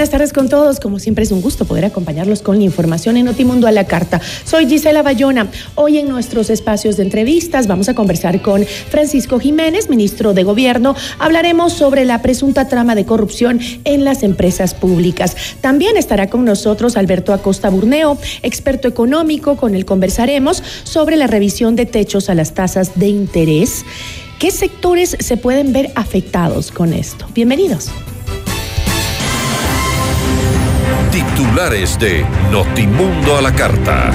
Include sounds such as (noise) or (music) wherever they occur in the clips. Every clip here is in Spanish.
Buenas tardes con todos. Como siempre es un gusto poder acompañarlos con la información en Notimundo a la Carta. Soy Gisela Bayona. Hoy en nuestros espacios de entrevistas vamos a conversar con Francisco Jiménez, ministro de Gobierno. Hablaremos sobre la presunta trama de corrupción en las empresas públicas. También estará con nosotros Alberto Acosta Burneo, experto económico, con el conversaremos sobre la revisión de techos a las tasas de interés. ¿Qué sectores se pueden ver afectados con esto? Bienvenidos. Titulares de Notimundo a la Carta.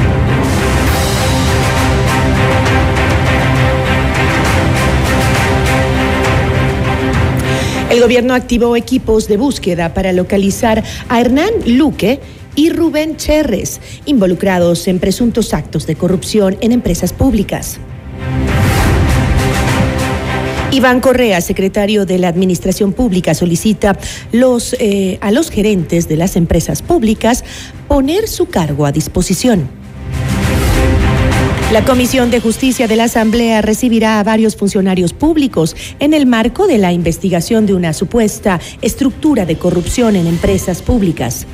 El gobierno activó equipos de búsqueda para localizar a Hernán Luque y Rubén Cherres, involucrados en presuntos actos de corrupción en empresas públicas. Iván Correa, secretario de la Administración Pública, solicita eh, a los gerentes de las empresas públicas poner su cargo a disposición. La Comisión de Justicia de la Asamblea recibirá a varios funcionarios públicos en el marco de la investigación de una supuesta estructura de corrupción en empresas públicas.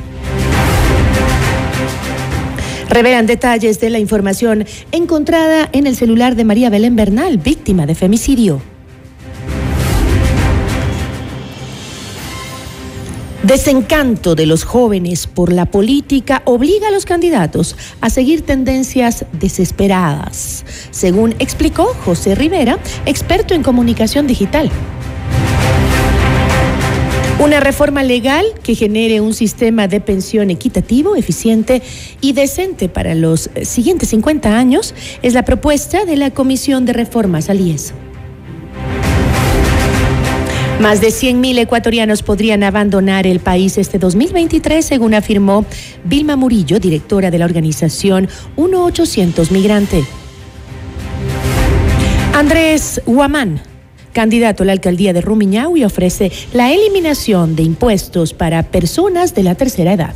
Revelan detalles de la información encontrada en el celular de María Belén Bernal, víctima de femicidio. Desencanto de los jóvenes por la política obliga a los candidatos a seguir tendencias desesperadas, según explicó José Rivera, experto en comunicación digital. Una reforma legal que genere un sistema de pensión equitativo, eficiente y decente para los siguientes 50 años es la propuesta de la Comisión de Reformas al IES. Más de 100.000 ecuatorianos podrían abandonar el país este 2023, según afirmó Vilma Murillo, directora de la organización 1800 Migrante. Andrés Huamán, candidato a la alcaldía de Rumiñahui, ofrece la eliminación de impuestos para personas de la tercera edad.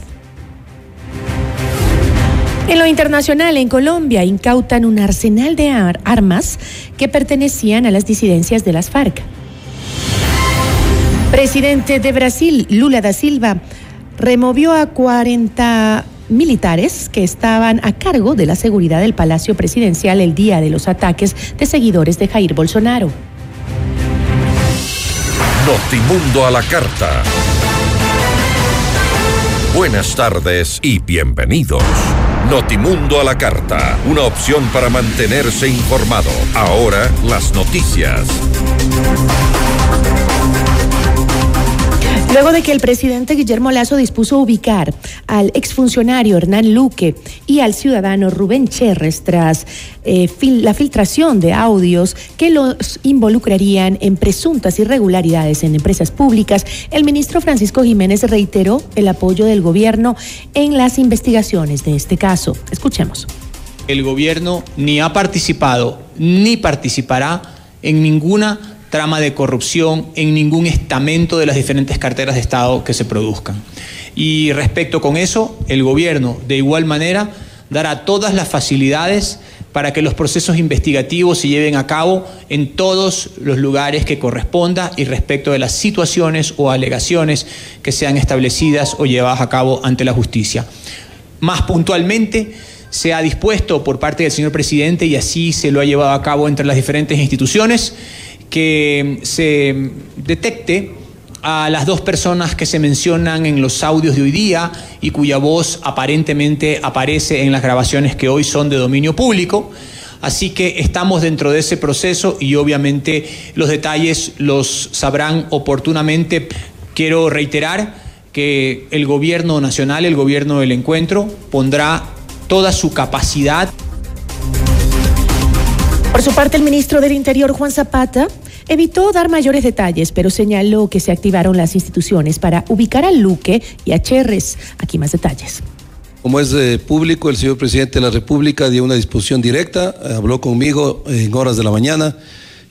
En lo internacional, en Colombia, incautan un arsenal de armas que pertenecían a las disidencias de las FARC. Presidente de Brasil, Lula da Silva, removió a 40 militares que estaban a cargo de la seguridad del Palacio Presidencial el día de los ataques de seguidores de Jair Bolsonaro. Notimundo a la Carta. Buenas tardes y bienvenidos. Notimundo a la Carta, una opción para mantenerse informado. Ahora las noticias. Luego de que el presidente Guillermo Lazo dispuso ubicar al exfuncionario Hernán Luque y al ciudadano Rubén Cherres tras eh, la filtración de audios que los involucrarían en presuntas irregularidades en empresas públicas, el ministro Francisco Jiménez reiteró el apoyo del gobierno en las investigaciones de este caso. Escuchemos. El gobierno ni ha participado ni participará en ninguna trama de corrupción en ningún estamento de las diferentes carteras de Estado que se produzcan. Y respecto con eso, el gobierno de igual manera dará todas las facilidades para que los procesos investigativos se lleven a cabo en todos los lugares que corresponda y respecto de las situaciones o alegaciones que sean establecidas o llevadas a cabo ante la justicia. Más puntualmente, se ha dispuesto por parte del señor presidente y así se lo ha llevado a cabo entre las diferentes instituciones que se detecte a las dos personas que se mencionan en los audios de hoy día y cuya voz aparentemente aparece en las grabaciones que hoy son de dominio público. Así que estamos dentro de ese proceso y obviamente los detalles los sabrán oportunamente. Quiero reiterar que el gobierno nacional, el gobierno del encuentro, pondrá toda su capacidad. Por su parte, el ministro del Interior, Juan Zapata, evitó dar mayores detalles, pero señaló que se activaron las instituciones para ubicar a Luque y a Cherres. Aquí más detalles. Como es eh, público, el señor presidente de la República dio una disposición directa, habló conmigo en horas de la mañana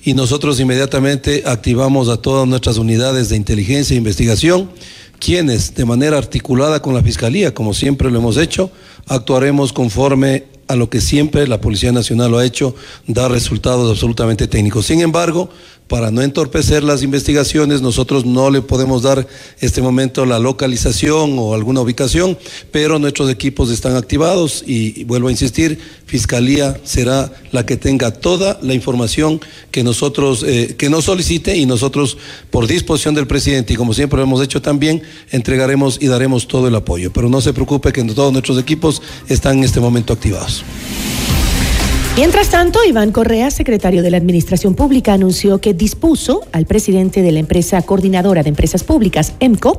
y nosotros inmediatamente activamos a todas nuestras unidades de inteligencia e investigación, quienes de manera articulada con la Fiscalía, como siempre lo hemos hecho, actuaremos conforme a lo que siempre la Policía Nacional lo ha hecho, dar resultados absolutamente técnicos. Sin embargo, para no entorpecer las investigaciones, nosotros no le podemos dar este momento la localización o alguna ubicación, pero nuestros equipos están activados y, vuelvo a insistir, Fiscalía será la que tenga toda la información que nosotros, eh, que nos solicite y nosotros, por disposición del presidente y como siempre lo hemos hecho también, entregaremos y daremos todo el apoyo. Pero no se preocupe que todos nuestros equipos están en este momento activados. Mientras tanto, Iván Correa, secretario de la Administración Pública, anunció que dispuso al presidente de la empresa coordinadora de empresas públicas, EMCO,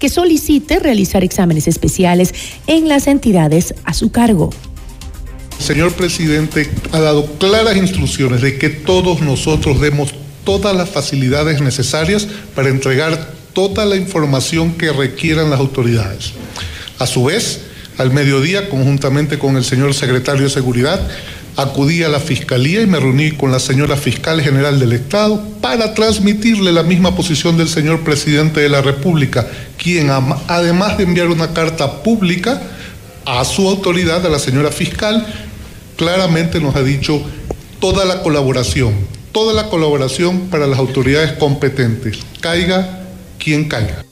que solicite realizar exámenes especiales en las entidades a su cargo. Señor presidente, ha dado claras instrucciones de que todos nosotros demos todas las facilidades necesarias para entregar toda la información que requieran las autoridades. A su vez, al mediodía, conjuntamente con el señor secretario de Seguridad, acudí a la Fiscalía y me reuní con la señora Fiscal General del Estado para transmitirle la misma posición del señor Presidente de la República, quien además de enviar una carta pública a su autoridad, a la señora Fiscal, claramente nos ha dicho toda la colaboración, toda la colaboración para las autoridades competentes, caiga quien caiga.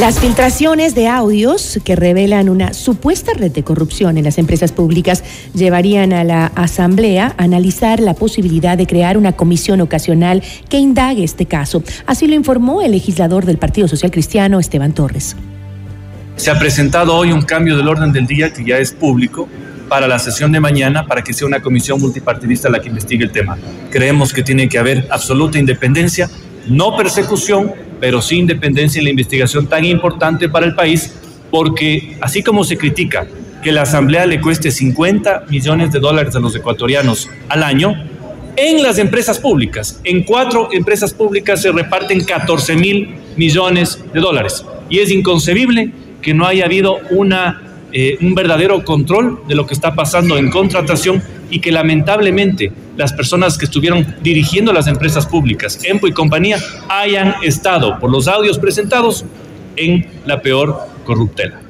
Las filtraciones de audios que revelan una supuesta red de corrupción en las empresas públicas llevarían a la Asamblea a analizar la posibilidad de crear una comisión ocasional que indague este caso. Así lo informó el legislador del Partido Social Cristiano, Esteban Torres. Se ha presentado hoy un cambio del orden del día que ya es público para la sesión de mañana para que sea una comisión multipartidista la que investigue el tema. Creemos que tiene que haber absoluta independencia, no persecución pero sí independencia en la investigación tan importante para el país, porque así como se critica que la Asamblea le cueste 50 millones de dólares a los ecuatorianos al año, en las empresas públicas, en cuatro empresas públicas se reparten 14 mil millones de dólares. Y es inconcebible que no haya habido una, eh, un verdadero control de lo que está pasando en contratación y que lamentablemente las personas que estuvieron dirigiendo las empresas públicas, EMPO y compañía, hayan estado, por los audios presentados, en la peor corruptela.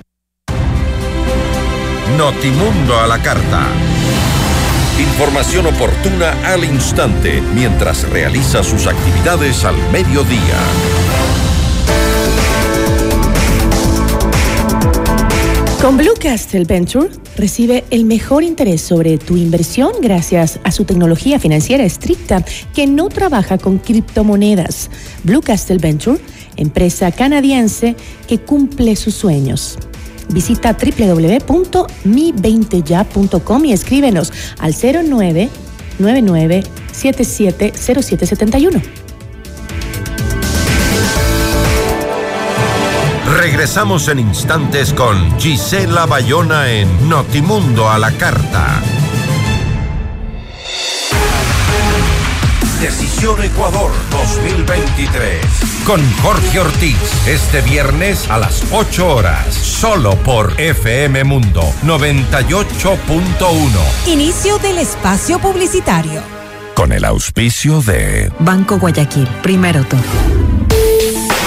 Notimundo a la carta. Información oportuna al instante mientras realiza sus actividades al mediodía. Con Blue Castle Venture recibe el mejor interés sobre tu inversión gracias a su tecnología financiera estricta que no trabaja con criptomonedas. Blue Castle Venture, empresa canadiense que cumple sus sueños. Visita www.mi20ya.com y escríbenos al 0999 Regresamos en instantes con Gisela Bayona en Notimundo a la Carta. Decisión Ecuador 2023. Con Jorge Ortiz. Este viernes a las 8 horas. Solo por FM Mundo 98.1. Inicio del espacio publicitario. Con el auspicio de Banco Guayaquil. Primero todo.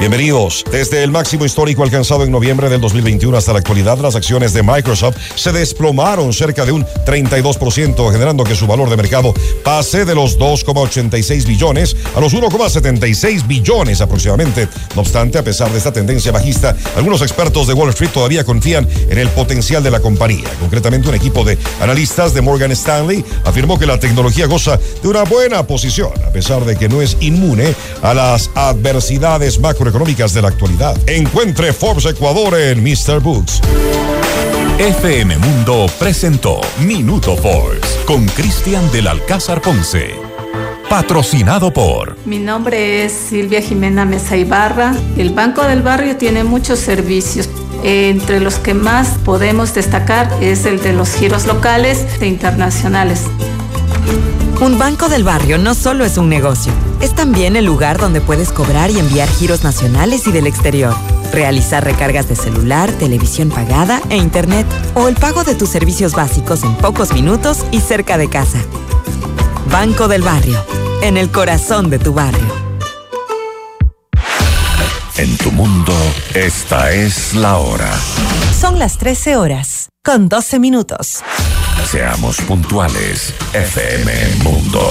Bienvenidos. Desde el máximo histórico alcanzado en noviembre del 2021 hasta la actualidad, las acciones de Microsoft se desplomaron cerca de un 32%, generando que su valor de mercado pase de los 2,86 billones a los 1,76 billones aproximadamente. No obstante, a pesar de esta tendencia bajista, algunos expertos de Wall Street todavía confían en el potencial de la compañía. Concretamente, un equipo de analistas de Morgan Stanley afirmó que la tecnología goza de una buena posición, a pesar de que no es inmune a las adversidades macroeconómicas económicas de la actualidad. Encuentre Forbes Ecuador en Mr. Books. FM Mundo presentó Minuto Forbes con Cristian del Alcázar Ponce. Patrocinado por. Mi nombre es Silvia Jimena Mesa Ibarra. El Banco del Barrio tiene muchos servicios. Entre los que más podemos destacar es el de los giros locales e internacionales. Un banco del barrio no solo es un negocio, es también el lugar donde puedes cobrar y enviar giros nacionales y del exterior, realizar recargas de celular, televisión pagada e internet o el pago de tus servicios básicos en pocos minutos y cerca de casa. Banco del Barrio, en el corazón de tu barrio. En tu mundo, esta es la hora. Son las 13 horas, con 12 minutos. Seamos puntuales, FM Mundo.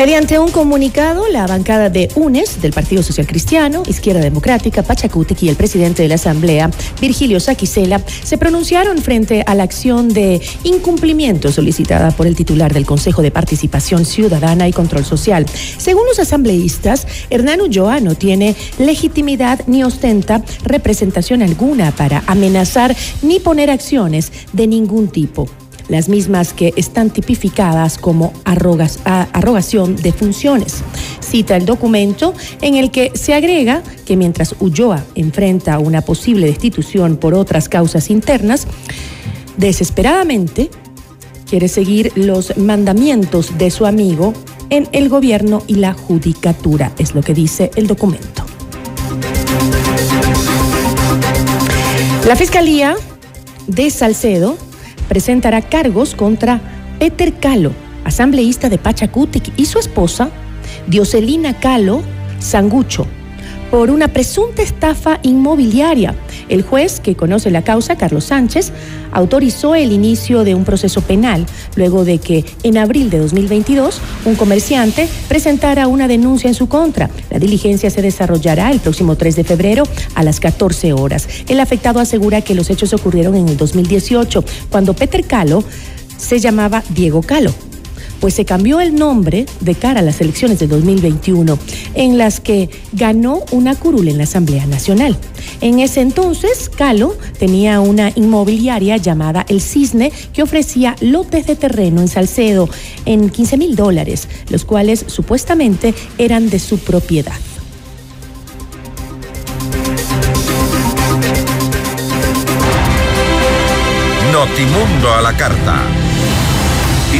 Mediante un comunicado, la bancada de UNES del Partido Social Cristiano, Izquierda Democrática, Pachacutic y el presidente de la Asamblea, Virgilio Saquicela, se pronunciaron frente a la acción de incumplimiento solicitada por el titular del Consejo de Participación Ciudadana y Control Social. Según los asambleístas, Hernán Ulloa no tiene legitimidad ni ostenta representación alguna para amenazar ni poner acciones de ningún tipo las mismas que están tipificadas como arrogación de funciones. Cita el documento en el que se agrega que mientras Ulloa enfrenta una posible destitución por otras causas internas, desesperadamente quiere seguir los mandamientos de su amigo en el gobierno y la judicatura, es lo que dice el documento. La Fiscalía de Salcedo presentará cargos contra Peter Calo, asambleísta de Pachacutic, y su esposa, Dioselina Calo Sangucho, por una presunta estafa inmobiliaria. El juez, que conoce la causa, Carlos Sánchez, autorizó el inicio de un proceso penal luego de que en abril de 2022 un comerciante presentara una denuncia en su contra. La diligencia se desarrollará el próximo 3 de febrero a las 14 horas. El afectado asegura que los hechos ocurrieron en el 2018, cuando Peter Calo se llamaba Diego Calo pues se cambió el nombre de cara a las elecciones de 2021, en las que ganó una curul en la Asamblea Nacional. En ese entonces, Calo tenía una inmobiliaria llamada El Cisne que ofrecía lotes de terreno en Salcedo en 15 mil dólares, los cuales supuestamente eran de su propiedad. Notimundo a la carta.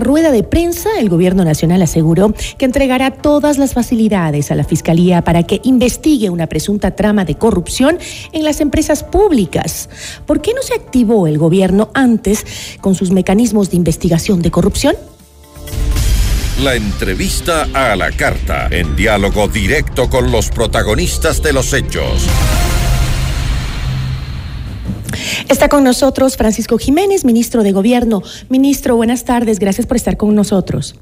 Rueda de prensa, el gobierno nacional aseguró que entregará todas las facilidades a la Fiscalía para que investigue una presunta trama de corrupción en las empresas públicas. ¿Por qué no se activó el gobierno antes con sus mecanismos de investigación de corrupción? La entrevista a la carta, en diálogo directo con los protagonistas de los hechos. Está con nosotros Francisco Jiménez, ministro de Gobierno. Ministro, buenas tardes, gracias por estar con nosotros.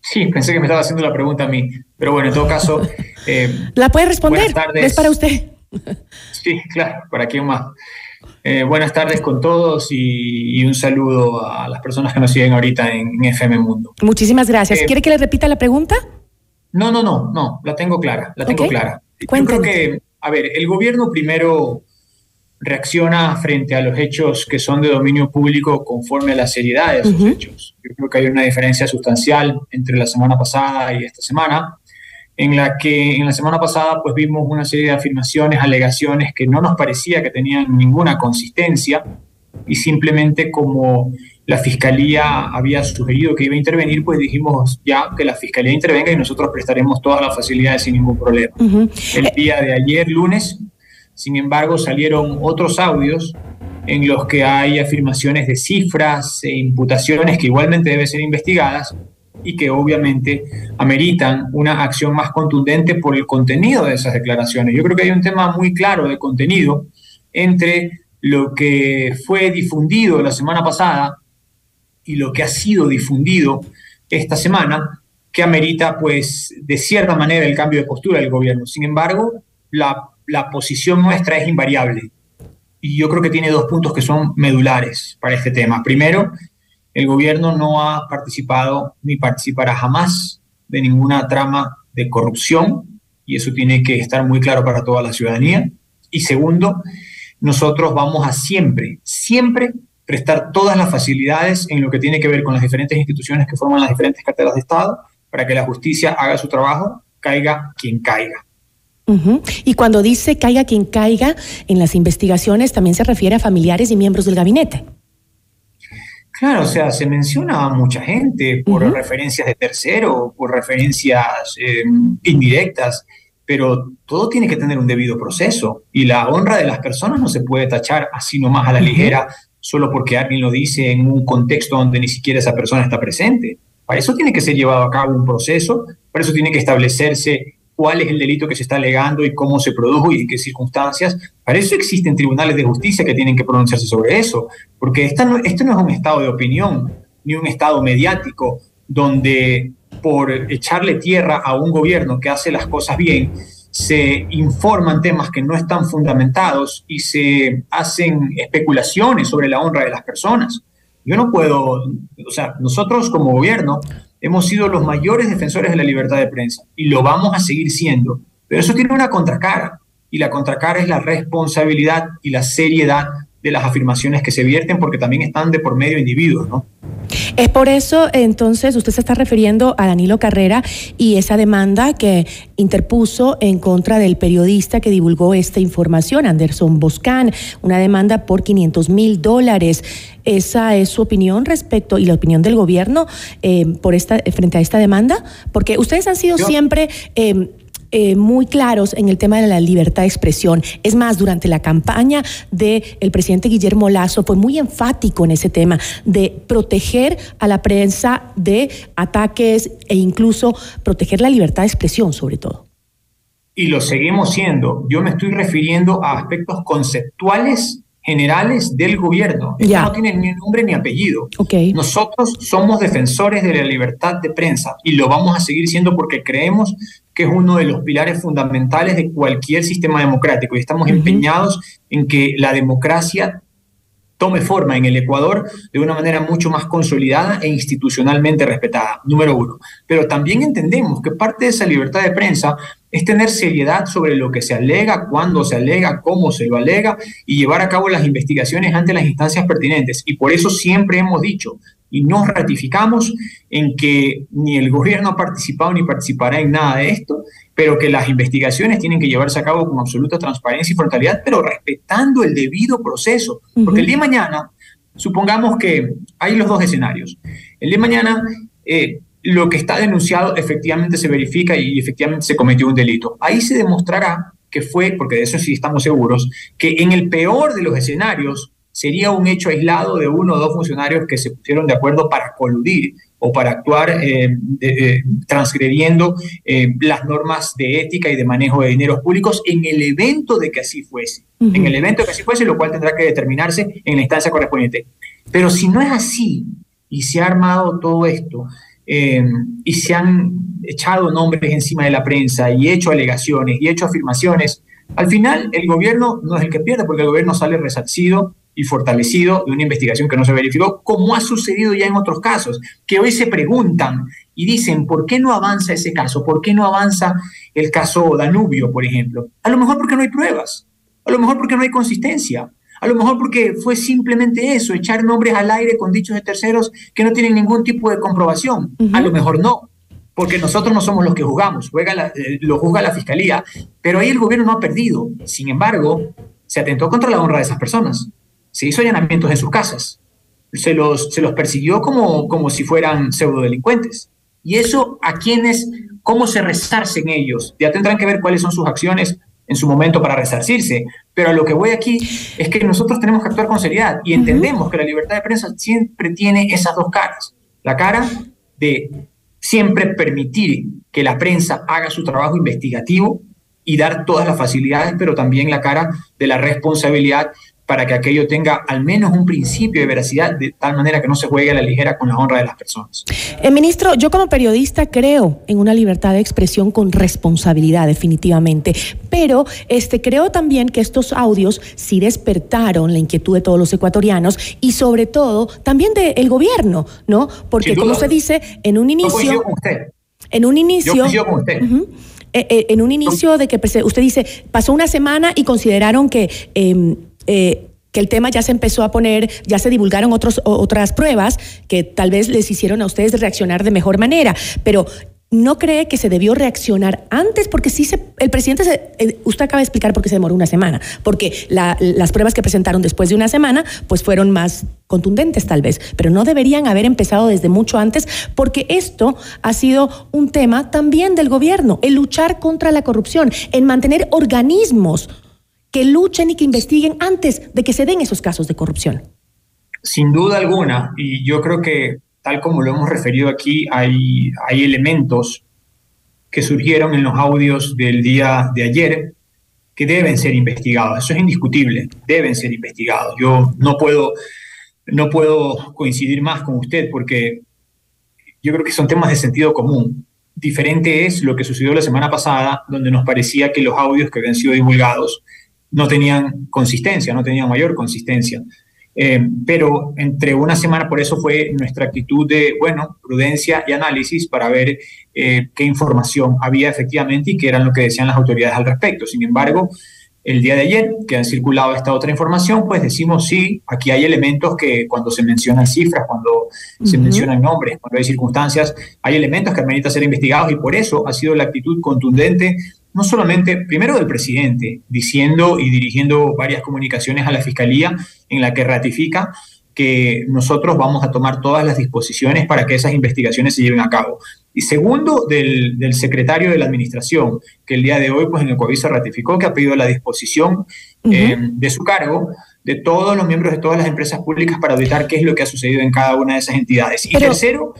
Sí, pensé que me estaba haciendo la pregunta a mí, pero bueno, en todo caso... (laughs) Eh, la puede responder, es para usted. Sí, claro, para quién más. Eh, buenas tardes con todos y, y, un saludo a las personas que nos siguen ahorita en, FM Mundo. Muchísimas gracias. Eh, ¿Quiere que le repita la pregunta? No, no, no, no, la tengo clara, la tengo okay. clara. Cuéntame. Yo creo que, a ver, el gobierno primero reacciona frente a los hechos que son de dominio público conforme a la seriedad de esos uh -huh. hechos. Yo creo que hay una diferencia sustancial entre la semana pasada y esta semana, en la que en la semana pasada pues vimos una serie de afirmaciones, alegaciones que no nos parecía que tenían ninguna consistencia y simplemente como la fiscalía había sugerido que iba a intervenir, pues dijimos ya que la fiscalía intervenga y nosotros prestaremos todas las facilidades sin ningún problema. Uh -huh. El día de ayer, lunes, sin embargo, salieron otros audios en los que hay afirmaciones de cifras e imputaciones que igualmente deben ser investigadas y que obviamente ameritan una acción más contundente por el contenido de esas declaraciones. Yo creo que hay un tema muy claro de contenido entre lo que fue difundido la semana pasada y lo que ha sido difundido esta semana, que amerita, pues, de cierta manera el cambio de postura del gobierno. Sin embargo, la la posición nuestra es invariable. Y yo creo que tiene dos puntos que son medulares para este tema. Primero, el gobierno no ha participado ni participará jamás de ninguna trama de corrupción, y eso tiene que estar muy claro para toda la ciudadanía. Y segundo, nosotros vamos a siempre, siempre prestar todas las facilidades en lo que tiene que ver con las diferentes instituciones que forman las diferentes carteras de Estado para que la justicia haga su trabajo, caiga quien caiga. Uh -huh. Y cuando dice caiga quien caiga en las investigaciones, también se refiere a familiares y miembros del gabinete. Claro, o sea, se menciona a mucha gente por uh -huh. referencias de tercero, por referencias eh, indirectas, pero todo tiene que tener un debido proceso y la honra de las personas no se puede tachar así nomás a la ligera uh -huh. solo porque alguien lo dice en un contexto donde ni siquiera esa persona está presente. Para eso tiene que ser llevado a cabo un proceso, para eso tiene que establecerse cuál es el delito que se está alegando y cómo se produjo y en qué circunstancias. Para eso existen tribunales de justicia que tienen que pronunciarse sobre eso, porque esta esto no es un estado de opinión ni un estado mediático donde por echarle tierra a un gobierno que hace las cosas bien, se informan temas que no están fundamentados y se hacen especulaciones sobre la honra de las personas. Yo no puedo, o sea, nosotros como gobierno hemos sido los mayores defensores de la libertad de prensa y lo vamos a seguir siendo. Pero eso tiene una contracara y la contracara es la responsabilidad y la seriedad de las afirmaciones que se vierten porque también están de por medio individuos, ¿no? Es por eso, entonces, usted se está refiriendo a Danilo Carrera y esa demanda que interpuso en contra del periodista que divulgó esta información, Anderson Boscan, una demanda por 500 mil dólares. ¿Esa es su opinión respecto y la opinión del gobierno eh, por esta, frente a esta demanda? Porque ustedes han sido Yo... siempre... Eh, eh, muy claros en el tema de la libertad de expresión. Es más, durante la campaña del el presidente Guillermo Lazo fue muy enfático en ese tema de proteger a la prensa de ataques e incluso proteger la libertad de expresión sobre todo. Y lo seguimos siendo. Yo me estoy refiriendo a aspectos conceptuales generales del gobierno. Esto no tiene ni nombre ni apellido. Nosotros somos defensores de la libertad de prensa y lo vamos a seguir siendo porque creemos que es uno de los pilares fundamentales de cualquier sistema democrático y estamos empeñados en que la democracia tome forma en el Ecuador de una manera mucho más consolidada e institucionalmente respetada, número uno. Pero también entendemos que parte de esa libertad de prensa es tener seriedad sobre lo que se alega, cuándo se alega, cómo se lo alega y llevar a cabo las investigaciones ante las instancias pertinentes. Y por eso siempre hemos dicho y nos ratificamos en que ni el gobierno ha participado ni participará en nada de esto pero que las investigaciones tienen que llevarse a cabo con absoluta transparencia y frontalidad, pero respetando el debido proceso. Porque el día de mañana, supongamos que hay los dos escenarios. El día de mañana, eh, lo que está denunciado efectivamente se verifica y efectivamente se cometió un delito. Ahí se demostrará que fue, porque de eso sí estamos seguros, que en el peor de los escenarios sería un hecho aislado de uno o dos funcionarios que se pusieron de acuerdo para coludir o para actuar eh, eh, transgrediendo eh, las normas de ética y de manejo de dineros públicos en el evento de que así fuese. En el evento de que así fuese, lo cual tendrá que determinarse en la instancia correspondiente. Pero si no es así y se ha armado todo esto y se han echado nombres encima de la prensa y hecho alegaciones y hecho afirmaciones, al final el gobierno no es el que pierde porque el gobierno sale resarcido y fortalecido de una investigación que no se verificó, como ha sucedido ya en otros casos, que hoy se preguntan y dicen, ¿por qué no avanza ese caso? ¿Por qué no avanza el caso Danubio, por ejemplo? A lo mejor porque no hay pruebas, a lo mejor porque no hay consistencia, a lo mejor porque fue simplemente eso, echar nombres al aire con dichos de terceros que no tienen ningún tipo de comprobación. A lo mejor no, porque nosotros no somos los que juzgamos, eh, lo juzga la fiscalía, pero ahí el gobierno no ha perdido. Sin embargo, se atentó contra la honra de esas personas se hizo allanamientos en sus casas, se los, se los persiguió como, como si fueran pseudodelincuentes. Y eso a quienes, cómo se resarcen ellos, ya tendrán que ver cuáles son sus acciones en su momento para resarcirse. Pero a lo que voy aquí es que nosotros tenemos que actuar con seriedad y entendemos que la libertad de prensa siempre tiene esas dos caras. La cara de siempre permitir que la prensa haga su trabajo investigativo y dar todas las facilidades, pero también la cara de la responsabilidad para que aquello tenga al menos un principio de veracidad, de tal manera que no se juegue a la ligera con la honra de las personas. Eh, ministro, yo como periodista creo en una libertad de expresión con responsabilidad, definitivamente, pero este, creo también que estos audios sí despertaron la inquietud de todos los ecuatorianos y sobre todo también del gobierno, ¿no? Porque como se dice, en un inicio... En un inicio... Yo con usted. Eh, eh, en un inicio de que usted dice, pasó una semana y consideraron que em, eh, que el tema ya se empezó a poner, ya se divulgaron otras pruebas que tal vez les hicieron a ustedes reaccionar de mejor manera, pero ¿no cree que se debió reaccionar antes? Porque sí, se, el presidente, se, eh, usted acaba de explicar por qué se demoró una semana, porque las pruebas que presentaron después de una semana, pues fueron más contundentes tal vez, pero no deberían haber empezado desde mucho antes, porque esto ha sido un tema también del gobierno, el luchar contra la corrupción, en mantener organismos que luchen y que investiguen antes de que se den esos casos de corrupción. Sin duda alguna, y yo creo que tal como lo hemos referido aquí, hay, hay elementos que surgieron en los audios del día de ayer que deben ser investigados. Eso es indiscutible, deben ser investigados. Yo no puedo, no puedo coincidir más con usted porque yo creo que son temas de sentido común. Diferente es lo que sucedió la semana pasada, donde nos parecía que los audios que habían sido divulgados no tenían consistencia, no tenían mayor consistencia. Eh, pero entre una semana, por eso fue nuestra actitud de, bueno, prudencia y análisis para ver eh, qué información había efectivamente y qué eran lo que decían las autoridades al respecto. Sin embargo, el día de ayer, que han circulado esta otra información, pues decimos sí, aquí hay elementos que cuando se mencionan cifras, cuando se mencionan nombres, cuando hay circunstancias, hay elementos que ameritan ser investigados y por eso ha sido la actitud contundente no solamente, primero del presidente, diciendo y dirigiendo varias comunicaciones a la Fiscalía en la que ratifica que nosotros vamos a tomar todas las disposiciones para que esas investigaciones se lleven a cabo. Y segundo, del, secretario de la Administración, que el día de hoy, pues en el Coaviso ratificó que ha pedido la disposición eh, de su cargo de todos los miembros de todas las empresas públicas para auditar qué es lo que ha sucedido en cada una de esas entidades. Y tercero,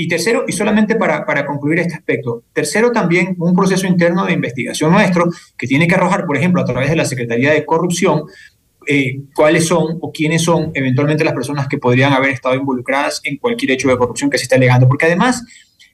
y tercero, y solamente para, para, concluir este aspecto, tercero también un proceso interno de investigación nuestro que tiene que arrojar, por ejemplo, a través de la Secretaría de Corrupción, eh, cuáles son o quiénes son eventualmente las personas que podrían haber estado involucradas en cualquier hecho de corrupción que se esté alegando. Porque además,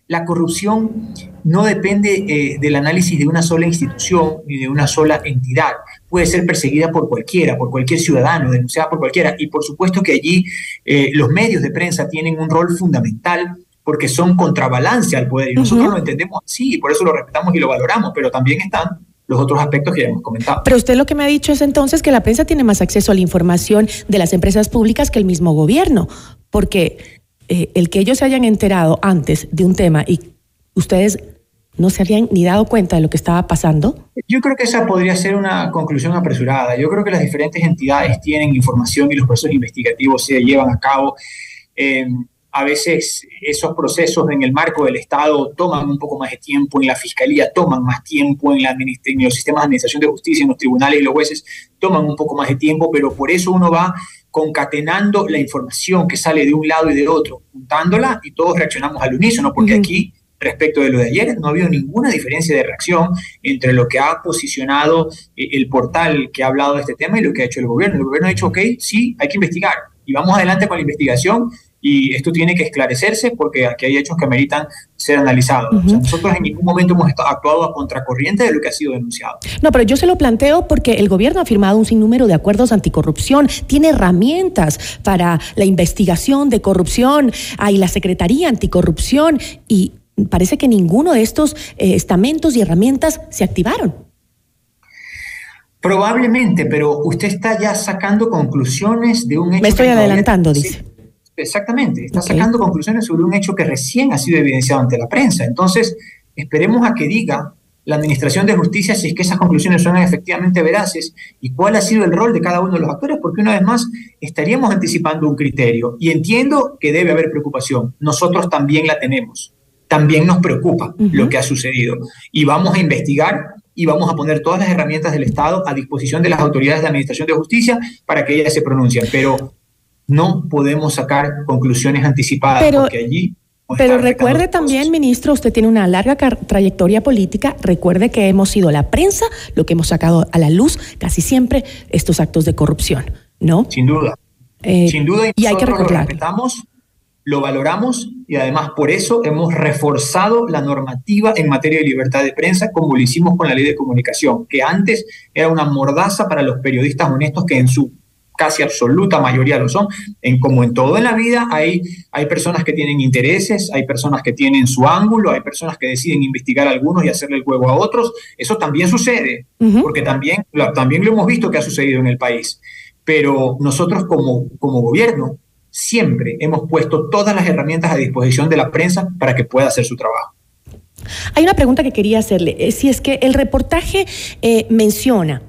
la corrupción no depende eh, del análisis de una sola institución ni de una sola entidad. Puede ser perseguida por cualquiera, por cualquier ciudadano, denunciada por cualquiera. Y por supuesto que allí eh, los medios de prensa tienen un rol fundamental porque son contrabalance al poder. Y nosotros lo entendemos así y por eso lo respetamos y lo valoramos, pero también están los otros aspectos que ya hemos comentado. Pero usted lo que me ha dicho es entonces que la prensa tiene más acceso a la información de las empresas públicas que el mismo gobierno, porque eh, el que ellos se hayan enterado antes de un tema y ustedes no se habían ni dado cuenta de lo que estaba pasando? Yo creo que esa podría ser una conclusión apresurada. Yo creo que las diferentes entidades tienen información y los procesos investigativos se llevan a cabo. Eh, a veces esos procesos en el marco del Estado toman un poco más de tiempo, en la Fiscalía toman más tiempo, en, la en los sistemas de administración de justicia, en los tribunales y los jueces toman un poco más de tiempo, pero por eso uno va concatenando la información que sale de un lado y de otro, juntándola y todos reaccionamos al unísono, porque aquí respecto de lo de ayer, no ha habido ninguna diferencia de reacción entre lo que ha posicionado eh, el portal que ha hablado de este tema y lo que ha hecho el gobierno. El gobierno ha dicho, ok, sí, hay que investigar y vamos adelante con la investigación y esto tiene que esclarecerse porque aquí hay hechos que meritan ser analizados. nosotros en ningún momento hemos actuado a contracorriente de lo que ha sido denunciado. No, pero yo se lo planteo porque el gobierno ha firmado un sinnúmero de acuerdos anticorrupción, tiene herramientas para la investigación de corrupción, hay la Secretaría Anticorrupción y parece que ninguno de estos eh, estamentos y herramientas se activaron. Probablemente, pero usted está ya sacando conclusiones de un hecho. Me estoy adelantando, dice. Exactamente, está sacando conclusiones sobre un hecho que recién ha sido evidenciado ante la prensa. Entonces, esperemos a que diga la Administración de Justicia si es que esas conclusiones son efectivamente veraces y cuál ha sido el rol de cada uno de los actores, porque una vez más estaríamos anticipando un criterio. Y entiendo que debe haber preocupación. Nosotros también la tenemos. También nos preocupa lo que ha sucedido. Y vamos a investigar y vamos a poner todas las herramientas del Estado a disposición de las autoridades de Administración de Justicia para que ellas se pronuncien. Pero no podemos sacar conclusiones anticipadas pero, porque allí... Pero recuerde también, ministro, usted tiene una larga trayectoria política. Recuerde que hemos sido la prensa lo que hemos sacado a la luz casi siempre estos actos de corrupción, ¿no? Sin duda. Eh, Sin duda. Y, hay que Lo respetamos, lo valoramos y además por eso hemos reforzado la normativa en materia de libertad de prensa como lo hicimos con la ley de comunicación, que antes era una mordaza para los periodistas honestos que en su casi absoluta mayoría lo son. En, como en todo en la vida, hay, hay personas que tienen intereses, hay personas que tienen su ángulo, hay personas que deciden investigar a algunos y hacerle el juego a otros. Eso también sucede, porque también, también lo hemos visto que ha sucedido en el país. Pero nosotros como, como gobierno siempre hemos puesto todas las herramientas a disposición de la prensa para que pueda hacer su trabajo. Hay una pregunta que quería hacerle. Eh, si es que el reportaje eh, menciona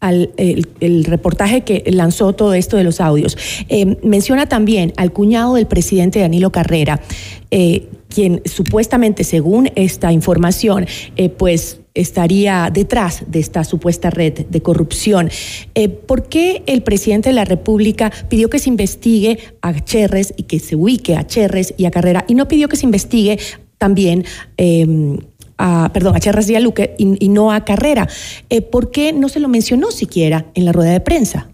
al el, reportaje que lanzó todo esto de los audios. Eh, menciona también al cuñado del presidente Danilo Carrera, eh, quien supuestamente, según esta información, eh, pues estaría detrás de esta supuesta red de corrupción. ¿Por qué el presidente de la República pidió que se investigue a Cherres y que se ubique a Cherres y a Carrera y no pidió que se investigue también perdón, a Charras Díaz Luque y, no a Carrera. Eh, ¿Por qué no se lo mencionó siquiera en la rueda de prensa?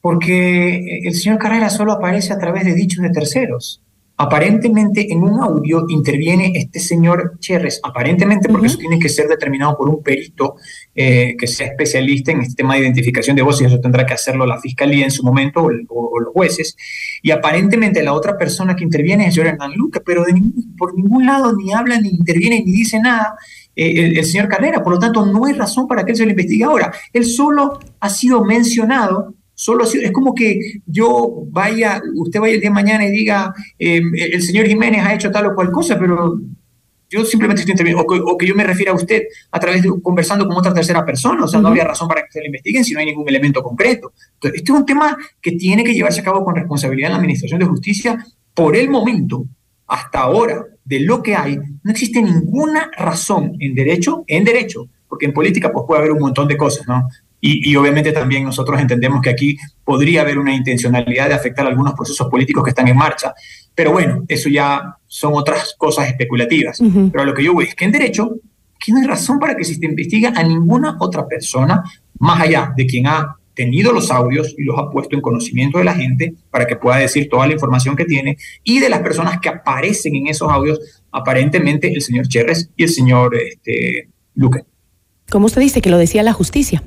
Porque el señor Carrera solo aparece a través de dichos de terceros. Aparentemente en un audio interviene este señor Cherres, aparentemente porque eso tiene que ser determinado por un perito eh, que sea especialista en este tema de identificación de voces, eso tendrá que hacerlo la fiscalía en su momento o, los jueces. Y aparentemente la otra persona que interviene es el señor Hernán Luque, pero de por ningún lado ni habla, ni interviene, ni dice nada. Eh, el, el, señor Carrera, por lo tanto no hay razón para que él se lo investigue ahora. Él solo ha sido mencionado Solo es como que yo vaya, usted vaya el día de mañana y diga, em, el señor Jiménez ha hecho tal o cual cosa, pero yo simplemente estoy interviniendo, o que, yo me refiera a usted a través de conversando con otra tercera persona, o sea, no había razón para que se le investiguen si no hay ningún elemento concreto. Entonces, este es un tema que tiene que llevarse a cabo con responsabilidad en la Administración de Justicia. Por el momento, hasta ahora, de lo que hay, no existe ninguna razón en derecho, en derecho, porque en política pues puede haber un montón de cosas, ¿no? Y, obviamente también nosotros entendemos que aquí podría haber una intencionalidad de afectar algunos procesos políticos que están en marcha. Pero bueno, eso ya son otras cosas especulativas. Pero lo que yo veo es que en derecho, que no hay razón para que se investigue a ninguna otra persona más allá de quien ha tenido los audios y los ha puesto en conocimiento de la gente para que pueda decir toda la información que tiene y de las personas que aparecen en esos audios, aparentemente el señor Cherres y el señor este, Luque. Como usted dice, que lo decía la justicia.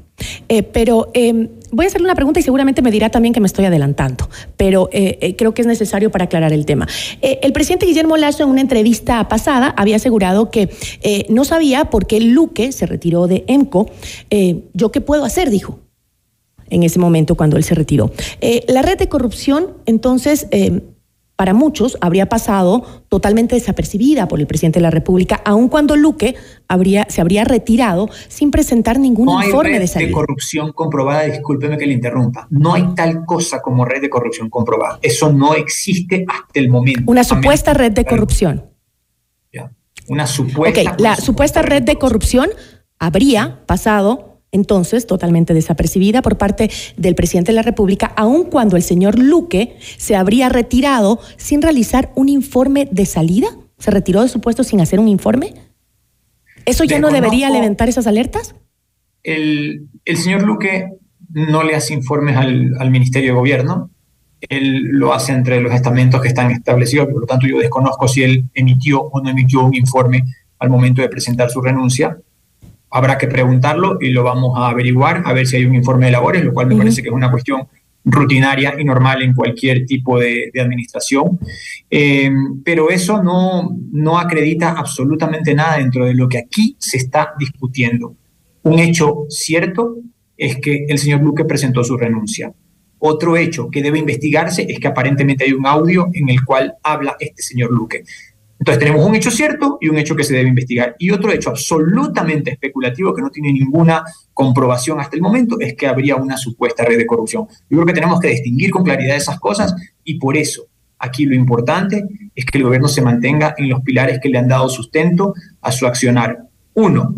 Eh, pero eh, voy a hacerle una pregunta y seguramente me dirá también que me estoy adelantando, pero eh, creo que es necesario para aclarar el tema. el presidente Guillermo Lazo en una entrevista pasada había asegurado que no sabía por qué Luque se retiró de EMCO. ¿Yo qué puedo hacer? Dijo en ese momento cuando él se retiró. la red de corrupción, entonces, para muchos habría pasado totalmente desapercibida por el presidente de la República, aun cuando Luque habría, se habría retirado sin presentar ningún informe red de salida. de corrupción comprobada, discúlpeme que le interrumpa. No hay tal cosa como red de corrupción comprobada. Eso no existe hasta el momento. Una supuesta red de corrupción. Una supuesta. Ok, la supuesta red de corrupción habría pasado entonces totalmente desapercibida por parte del presidente de la República, aun cuando el señor Luque se habría retirado sin realizar un informe de salida. ¿Se retiró de su puesto sin hacer un informe? ¿Eso ya no debería levantar esas alertas? El, señor Luque no le hace informes al, al Ministerio de Gobierno, él lo hace entre los estamentos que están establecidos, por lo tanto yo desconozco si él emitió o no emitió un informe al momento de presentar su renuncia habrá que preguntarlo y lo vamos a averiguar, a ver si hay un informe de labores, lo cual me parece que es una cuestión rutinaria y normal en cualquier tipo de, administración. Eh, pero eso no, no acredita absolutamente nada dentro de lo que aquí se está discutiendo. Un hecho cierto es que el señor Luque presentó su renuncia. Otro hecho que debe investigarse es que aparentemente hay un audio en el cual habla este señor Luque. Entonces tenemos un hecho cierto y un hecho que se debe investigar. Y otro hecho absolutamente especulativo que no tiene ninguna comprobación hasta el momento es que habría una supuesta red de corrupción. Yo creo que tenemos que distinguir con claridad esas cosas y por eso aquí lo importante es que el gobierno se mantenga en los pilares que le han dado sustento a su accionar. Uno,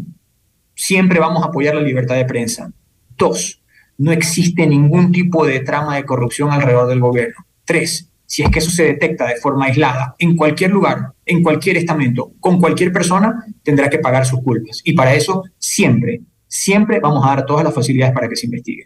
siempre vamos a apoyar la libertad de prensa. Dos, no existe ningún tipo de trama de corrupción alrededor del gobierno. Tres, si es que eso se detecta de forma aislada en cualquier lugar, en cualquier estamento, con cualquier persona, tendrá que pagar sus culpas. Y para eso siempre, siempre vamos a dar todas las facilidades para que se investigue.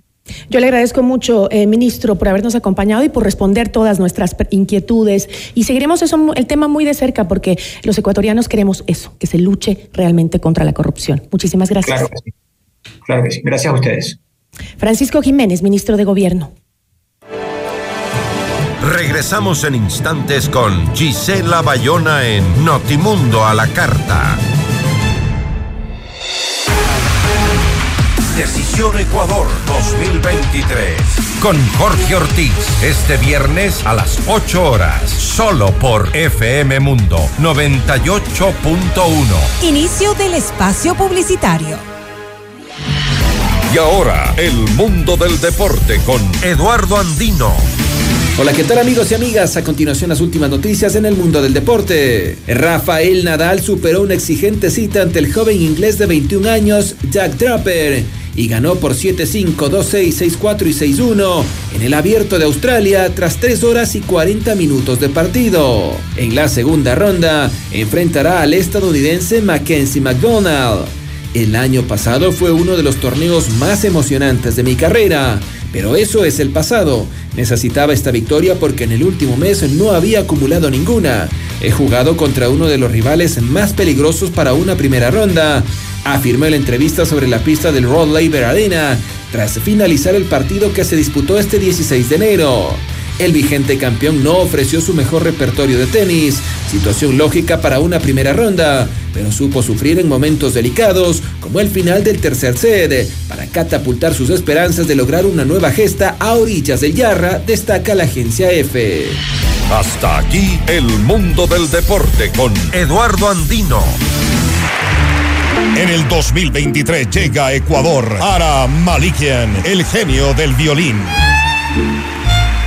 Yo le agradezco mucho, eh, ministro, por habernos acompañado y por responder todas nuestras inquietudes. Y seguiremos eso, el tema muy de cerca porque los ecuatorianos queremos eso, que se luche realmente contra la corrupción. Muchísimas gracias. Claro que sí. Claro que sí. Gracias a ustedes. Francisco Jiménez, ministro de Gobierno. Regresamos en instantes con Gisela Bayona en Notimundo a la Carta. Decisión Ecuador 2023. Con Jorge Ortiz. Este viernes a las 8 horas. Solo por FM Mundo 98.1. Inicio del espacio publicitario. Y ahora, el mundo del deporte con Eduardo Andino. Hola, ¿qué tal amigos y amigas? A continuación las últimas noticias en el mundo del deporte. Rafael Nadal superó una exigente cita ante el joven inglés de 21 años, Jack Draper, y ganó por 7-5, 2-6, 6-4 y 6-1 en el abierto de Australia tras 3 horas y 40 minutos de partido. En la segunda ronda, enfrentará al estadounidense Mackenzie McDonald. El año pasado fue uno de los torneos más emocionantes de mi carrera, pero eso es el pasado. Necesitaba esta victoria porque en el último mes no había acumulado ninguna. He jugado contra uno de los rivales más peligrosos para una primera ronda, afirmó en la entrevista sobre la pista del Rod Laver Arena tras finalizar el partido que se disputó este 16 de enero. El vigente campeón no ofreció su mejor repertorio de tenis, situación lógica para una primera ronda, pero supo sufrir en momentos delicados, como el final del tercer set, para catapultar sus esperanzas de lograr una nueva gesta a orillas del Yarra, destaca la agencia F. Hasta aquí el mundo del deporte con Eduardo Andino. En el 2023 llega a Ecuador Ara Malikian, el genio del violín.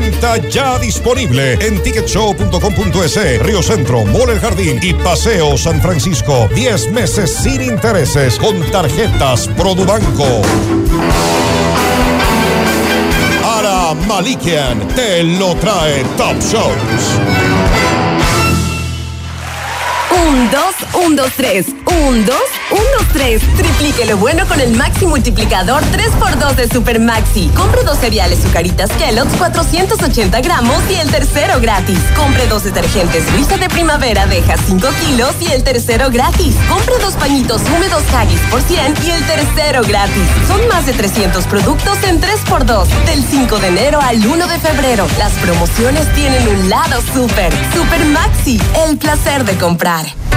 Venta ya disponible en ticketshow.com.es, Río Centro, Mall El Jardín y Paseo San Francisco. 10 meses sin intereses con tarjetas Produbanco. Ara Malikian te lo trae Top Shows. Un, dos, un, dos, tres. Un, dos, un, dos, tres. Triplique lo bueno con el Maxi Multiplicador 3x2 de Super Maxi. Compre dos cereales Zucaritas Kellogg's 480 gramos y el tercero gratis. Compre dos detergentes Luisa de Primavera Deja 5 kilos y el tercero gratis. Compre dos pañitos húmedos Haggis por 100 y el tercero gratis. Son más de 300 productos en 3x2. Del 5 de enero al 1 de febrero. Las promociones tienen un lado super. Super Maxi. El placer de comprar.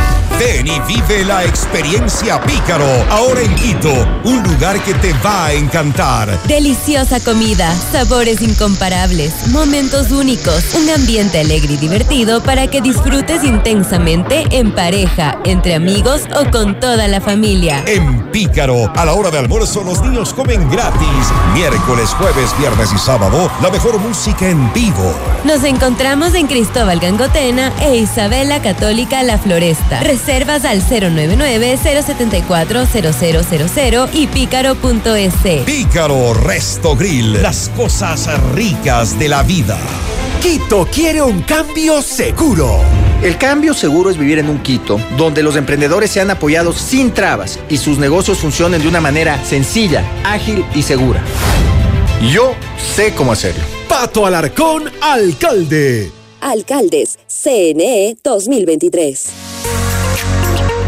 Ven y vive la experiencia Pícaro, ahora en Quito, un lugar que te va a encantar. Deliciosa comida, sabores incomparables, momentos únicos, un ambiente alegre y divertido para que disfrutes intensamente en pareja, entre amigos o con toda la familia. En Pícaro, a la hora de almuerzo los niños comen gratis. Miércoles, jueves, viernes y sábado, la mejor música en vivo. Nos encontramos en Cristóbal Gangotena e Isabela Católica La Floresta. Reservas al 099-074-0000 y pícaro.es. Pícaro Resto Grill, las cosas ricas de la vida. Quito quiere un cambio seguro. El cambio seguro es vivir en un Quito donde los emprendedores sean apoyados sin trabas y sus negocios funcionen de una manera sencilla, ágil y segura. Yo sé cómo hacerlo. Pato Alarcón, alcalde. Alcaldes, CNE 2023.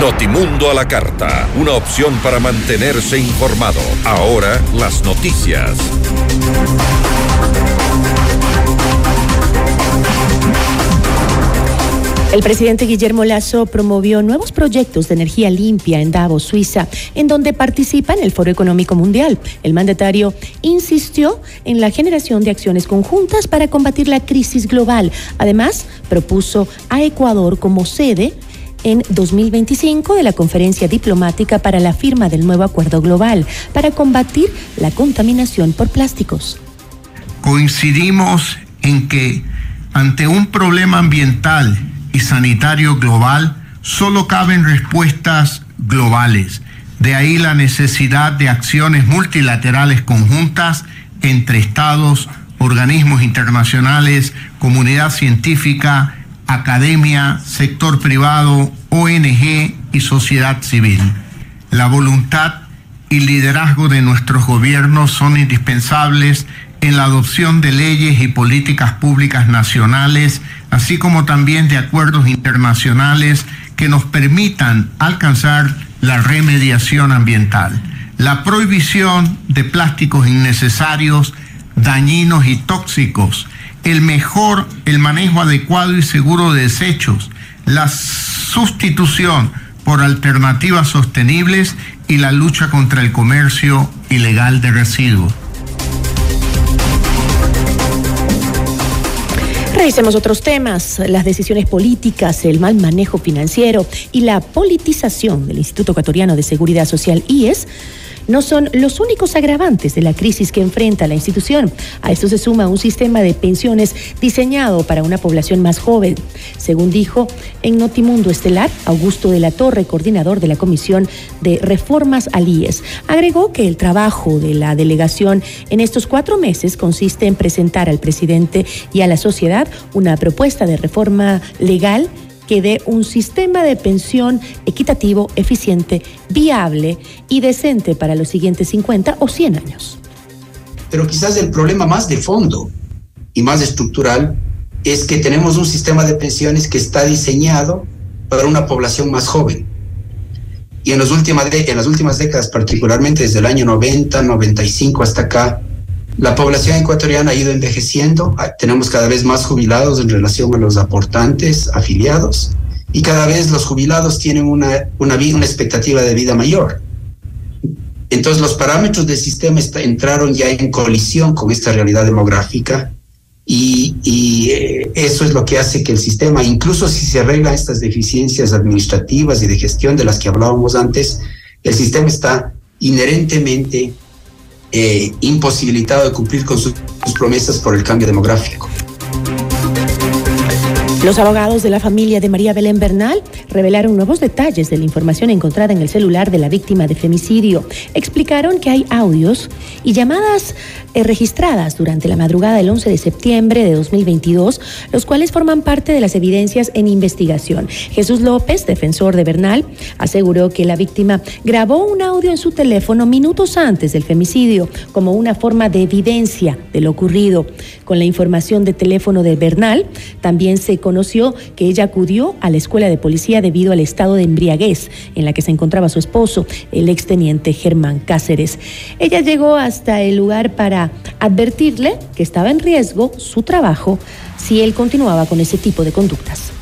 Notimundo a la carta, una opción para mantenerse informado. Ahora las noticias. El presidente Guillermo Lazo promovió nuevos proyectos de energía limpia en Davos, Suiza, en donde participa en el Foro Económico Mundial. El mandatario insistió en la generación de acciones conjuntas para combatir la crisis global. Además, propuso a Ecuador como sede en 2025 de la conferencia diplomática para la firma del nuevo acuerdo global para combatir la contaminación por plásticos. Coincidimos en que ante un problema ambiental y sanitario global solo caben respuestas globales. De ahí la necesidad de acciones multilaterales conjuntas entre estados, organismos internacionales, comunidad científica, academia, sector privado, ONG y sociedad civil. La voluntad y liderazgo de nuestros gobiernos son indispensables en la adopción de leyes y políticas públicas nacionales, así como también de acuerdos internacionales que nos permitan alcanzar la remediación ambiental. La prohibición de plásticos innecesarios, dañinos y tóxicos, el mejor, el manejo adecuado y seguro de desechos, la sustitución por alternativas sostenibles y la lucha contra el comercio ilegal de residuos. Revisemos otros temas, las decisiones políticas, el mal manejo financiero y la politización del Instituto Ecuatoriano de Seguridad Social IES no son los únicos agravantes de la crisis que enfrenta la institución. A esto se suma un sistema de pensiones diseñado para una población más joven. Según dijo en Notimundo Estelar, Augusto de la Torre, coordinador de la Comisión de Reformas al IES, agregó que el trabajo de la delegación en estos cuatro meses consiste en presentar al presidente y a la sociedad una propuesta de reforma legal que dé un sistema de pensión equitativo, eficiente, viable y decente para los siguientes 50 o 100 años. Pero quizás el problema más de fondo y más estructural es que tenemos un sistema de pensiones que está diseñado para una población más joven. Y en, los últimas en las últimas décadas, particularmente desde el año 90, 95 hasta acá, la población ecuatoriana ha ido envejeciendo, ah, tenemos cada vez más jubilados en relación a los aportantes afiliados y cada vez los jubilados tienen una, una, una expectativa de vida mayor. Entonces los parámetros del sistema entraron ya en colisión con esta realidad demográfica y, y eh, eso es lo que hace que el sistema, incluso si se arreglan estas deficiencias administrativas y de gestión de las que hablábamos antes, el sistema está inherentemente eh, imposibilitado de cumplir con sus promesas por el cambio demográfico. Los abogados de la familia de María Belén Bernal revelaron nuevos detalles de la información encontrada en el celular de la víctima de femicidio. Explicaron que hay audios y llamadas eh, registradas durante la madrugada del 11 de septiembre de 2022, los cuales forman parte de las evidencias en investigación. Jesús López, defensor de Bernal, aseguró que la víctima grabó un audio en su teléfono minutos antes del femicidio como una forma de evidencia de lo ocurrido. Con la información de teléfono de Bernal, también se conoció que ella acudió a la escuela de policía debido al estado de embriaguez en la que se encontraba su esposo, el exteniente Germán Cáceres. Ella llegó hasta el lugar para advertirle que estaba en riesgo su trabajo si él continuaba con ese tipo de conductas.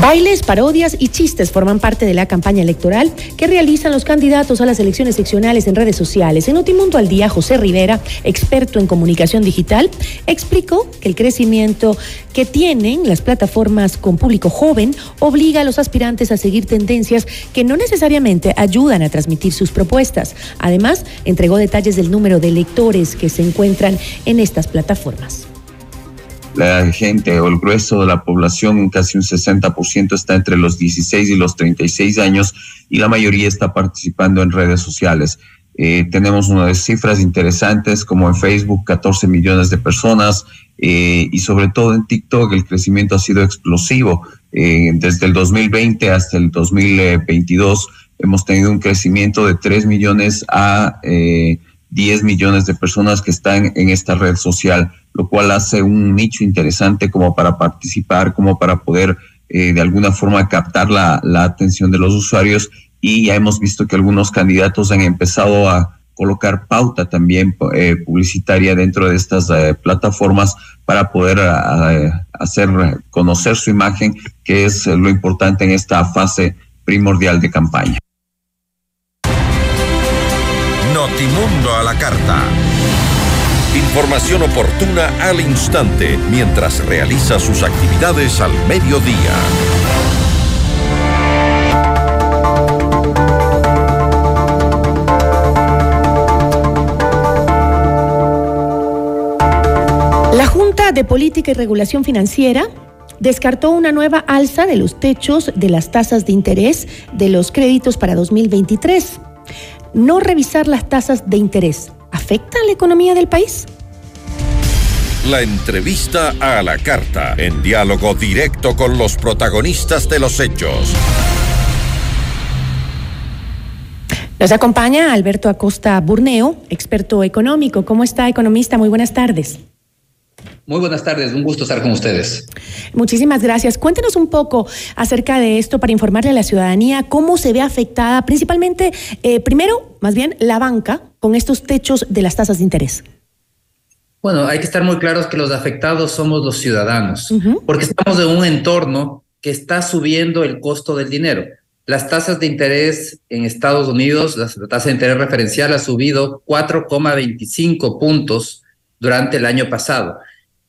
Bailes, parodias y chistes forman parte de la campaña electoral que realizan los candidatos a las elecciones seccionales en redes sociales. En Notimundo al Día, José Rivera, experto en comunicación digital, explicó que el crecimiento que tienen las plataformas con público joven obliga a los aspirantes a seguir tendencias que no necesariamente ayudan a transmitir sus propuestas. Además, entregó detalles del número de lectores que se encuentran en estas plataformas la gente o el grueso de la población, casi un 60%, está entre los 16 y los 36 años y la mayoría está participando en redes sociales. Eh, tenemos unas cifras interesantes como en Facebook 14 millones de personas eh, y sobre todo en TikTok el crecimiento ha sido explosivo. Eh, desde el 2020 hasta el 2022 hemos tenido un crecimiento de 3 millones a 10 millones de personas que están en esta red social, lo cual hace un nicho interesante como para participar, como para poder eh, de alguna forma captar la, atención de los usuarios y ya hemos visto que algunos candidatos han empezado a colocar pauta también eh, publicitaria dentro de estas eh, plataformas para poder hacer conocer su imagen, que es lo importante en esta fase primordial de campaña. Notimundo a la carta. Información oportuna al instante mientras realiza sus actividades al mediodía. La Junta de Política y Regulación Financiera descartó una nueva alza de los techos de las tasas de interés de los créditos para 2023 no revisar las tasas de interés afecta a la economía del país? La entrevista a la carta, en diálogo directo con los protagonistas de los hechos. Nos acompaña Alberto Acosta Burneo, experto económico. ¿Cómo está, economista? Muy buenas tardes. Muy buenas tardes, un gusto estar con ustedes. Muchísimas gracias. Cuéntenos un poco acerca de esto para informarle a la ciudadanía cómo se ve afectada, principalmente, eh, primero, más bien, la banca con estos techos de las tasas de interés. Bueno, hay que estar muy claros que los afectados somos los ciudadanos, porque estamos en un entorno que está subiendo el costo del dinero. Las tasas de interés en Estados Unidos, la tasa de interés referencial ha subido 4,25 puntos durante el año pasado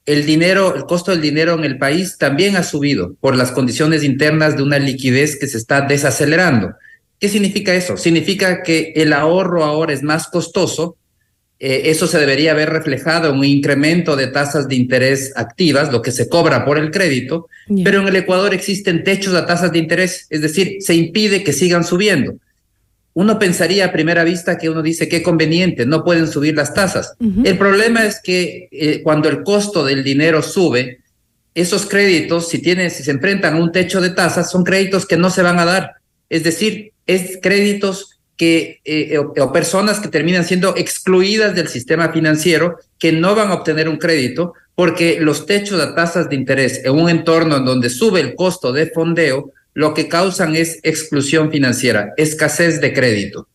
el dinero, el costo del dinero en el país también ha subido por las condiciones internas de una liquidez que se está desacelerando. ¿Qué significa eso? Significa que el ahorro ahora es más costoso. Eh, eso se debería ver reflejado en un incremento de tasas de interés activas, lo que se cobra por el crédito, pero en el Ecuador existen techos a tasas de interés, es decir, se impide que sigan subiendo uno pensaría a primera vista que uno dice qué conveniente, no pueden subir las tasas. El problema es que eh, cuando el costo del dinero sube, esos créditos, si, tienen, si se enfrentan a un techo de tasas, son créditos que no se van a dar. Es decir, es créditos que, eh, o, o personas que terminan siendo excluidas del sistema financiero, que no van a obtener un crédito, porque los techos de tasas de interés en un entorno en donde sube el costo de fondeo, lo que causan es exclusión financiera, escasez de crédito.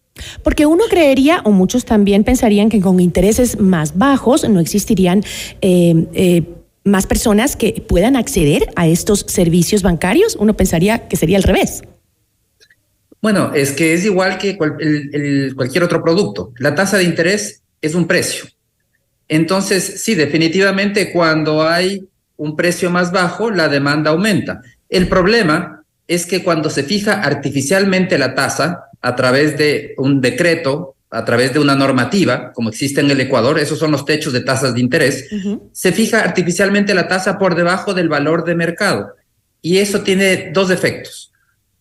Porque uno creería, o muchos también pensarían que con intereses más bajos no existirían eh, eh, más personas que puedan acceder a estos servicios bancarios. Uno pensaría que sería al revés. Bueno, es que es igual que cual, el, el, cualquier otro producto. La tasa de interés es un precio. Entonces, sí, definitivamente cuando hay un precio más bajo, la demanda aumenta. El problema es que cuando se fija artificialmente la tasa a través de un decreto, a través de una normativa, como existe en el Ecuador, esos son los techos de tasas de interés, uh -huh. se fija artificialmente la tasa por debajo del valor de mercado. Y eso tiene dos efectos.